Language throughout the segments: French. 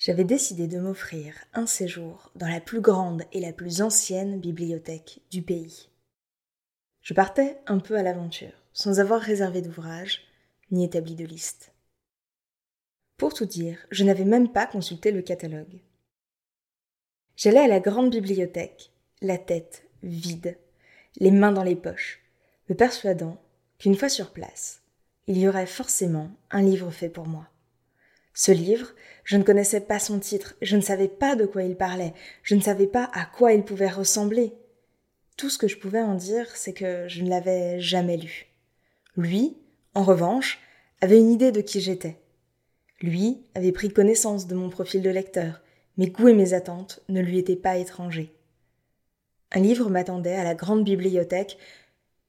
J'avais décidé de m'offrir un séjour dans la plus grande et la plus ancienne bibliothèque du pays. Je partais un peu à l'aventure, sans avoir réservé d'ouvrage ni établi de liste. Pour tout dire, je n'avais même pas consulté le catalogue. J'allais à la grande bibliothèque, la tête vide, les mains dans les poches, me persuadant qu'une fois sur place, il y aurait forcément un livre fait pour moi. Ce livre, je ne connaissais pas son titre, je ne savais pas de quoi il parlait, je ne savais pas à quoi il pouvait ressembler. Tout ce que je pouvais en dire, c'est que je ne l'avais jamais lu. Lui, en revanche, avait une idée de qui j'étais. Lui avait pris connaissance de mon profil de lecteur, mes goûts et mes attentes ne lui étaient pas étrangers. Un livre m'attendait à la grande bibliothèque,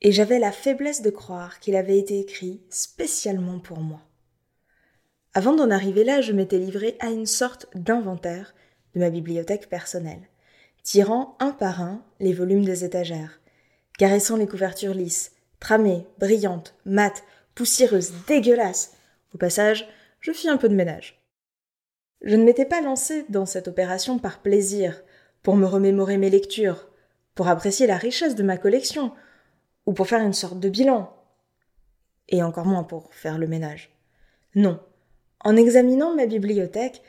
et j'avais la faiblesse de croire qu'il avait été écrit spécialement pour moi. Avant d'en arriver là, je m'étais livré à une sorte d'inventaire de ma bibliothèque personnelle, tirant un par un les volumes des étagères, caressant les couvertures lisses, tramées, brillantes, mates, poussiéreuses, dégueulasses. Au passage, je fis un peu de ménage. Je ne m'étais pas lancé dans cette opération par plaisir, pour me remémorer mes lectures, pour apprécier la richesse de ma collection, ou pour faire une sorte de bilan. Et encore moins pour faire le ménage. Non, en examinant ma bibliothèque,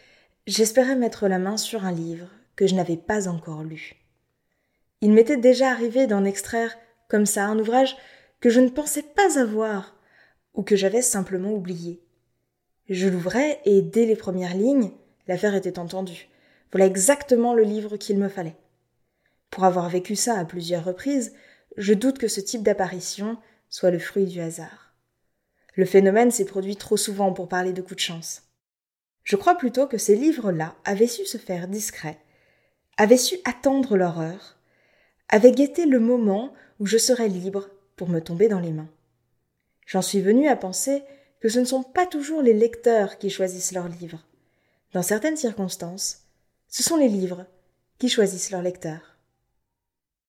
j'espérais mettre la main sur un livre que je n'avais pas encore lu. Il m'était déjà arrivé d'en extraire comme ça un ouvrage que je ne pensais pas avoir ou que j'avais simplement oublié. Je l'ouvrais et dès les premières lignes, l'affaire était entendue. Voilà exactement le livre qu'il me fallait. Pour avoir vécu ça à plusieurs reprises, je doute que ce type d'apparition soit le fruit du hasard. Le phénomène s'est produit trop souvent pour parler de coup de chance. Je crois plutôt que ces livres-là avaient su se faire discrets, avaient su attendre leur heure, avaient guetté le moment où je serais libre pour me tomber dans les mains. J'en suis venu à penser que ce ne sont pas toujours les lecteurs qui choisissent leurs livres. Dans certaines circonstances, ce sont les livres qui choisissent leurs lecteurs.